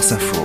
France Info.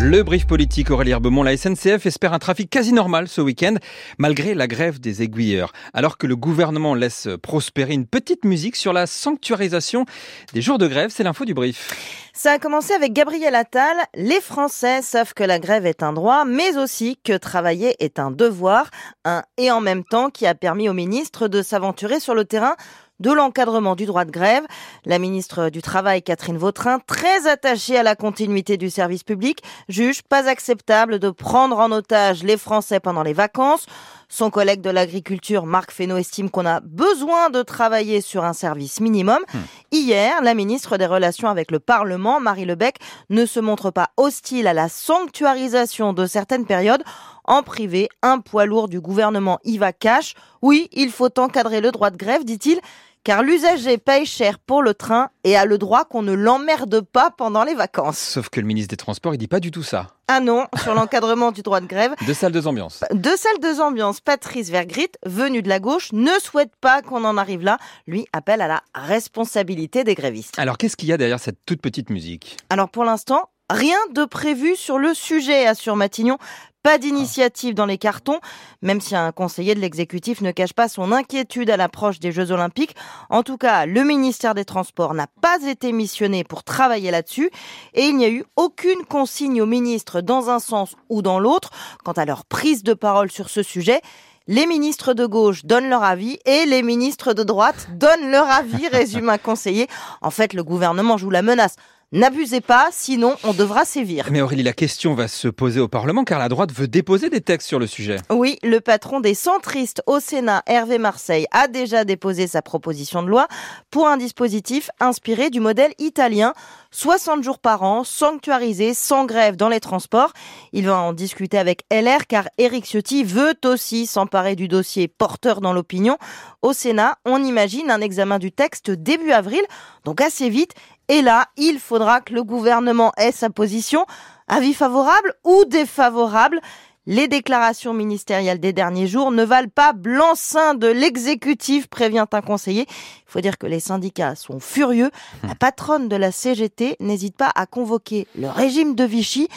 Le brief politique Aurélie Herbemont, la SNCF espère un trafic quasi normal ce week-end, malgré la grève des aiguilleurs. Alors que le gouvernement laisse prospérer une petite musique sur la sanctuarisation des jours de grève, c'est l'info du brief. Ça a commencé avec Gabriel Attal. Les Français savent que la grève est un droit, mais aussi que travailler est un devoir. Un et en même temps qui a permis au ministre de s'aventurer sur le terrain de l'encadrement du droit de grève. La ministre du Travail, Catherine Vautrin, très attachée à la continuité du service public, juge pas acceptable de prendre en otage les Français pendant les vacances. Son collègue de l'agriculture, Marc Fesneau, estime qu'on a besoin de travailler sur un service minimum. Hmm. Hier, la ministre des Relations avec le Parlement, Marie Lebec, ne se montre pas hostile à la sanctuarisation de certaines périodes. En privé, un poids lourd du gouvernement y va cash. Oui, il faut encadrer le droit de grève, dit-il car l'usager paye cher pour le train et a le droit qu'on ne l'emmerde pas pendant les vacances. Sauf que le ministre des Transports, il dit pas du tout ça. Ah non, sur l'encadrement du droit de grève. Deux salles, deux ambiances. Deux salles, deux ambiances. Patrice Vergrit, venu de la gauche, ne souhaite pas qu'on en arrive là. Lui appelle à la responsabilité des grévistes. Alors qu'est-ce qu'il y a derrière cette toute petite musique? Alors pour l'instant, Rien de prévu sur le sujet, assure Matignon. Pas d'initiative dans les cartons, même si un conseiller de l'exécutif ne cache pas son inquiétude à l'approche des Jeux Olympiques. En tout cas, le ministère des Transports n'a pas été missionné pour travailler là-dessus et il n'y a eu aucune consigne aux ministres dans un sens ou dans l'autre quant à leur prise de parole sur ce sujet. Les ministres de gauche donnent leur avis et les ministres de droite donnent leur avis, résume un conseiller. En fait, le gouvernement joue la menace. N'abusez pas, sinon on devra sévir. Mais Aurélie, la question va se poser au Parlement car la droite veut déposer des textes sur le sujet. Oui, le patron des centristes au Sénat, Hervé Marseille, a déjà déposé sa proposition de loi pour un dispositif inspiré du modèle italien. 60 jours par an, sanctuarisé, sans grève dans les transports. Il va en discuter avec LR car Éric Ciotti veut aussi s'emparer du dossier porteur dans l'opinion. Au Sénat, on imagine un examen du texte début avril, donc assez vite. Et là, il faudra que le gouvernement ait sa position. Avis favorable ou défavorable? Les déclarations ministérielles des derniers jours ne valent pas blanc-seing de l'exécutif, prévient un conseiller. Il faut dire que les syndicats sont furieux. La patronne de la CGT n'hésite pas à convoquer le régime de Vichy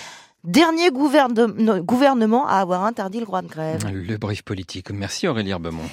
dernier gouvernement à avoir interdit le droit de grève. Le brief politique. Merci Aurélie Herbemont.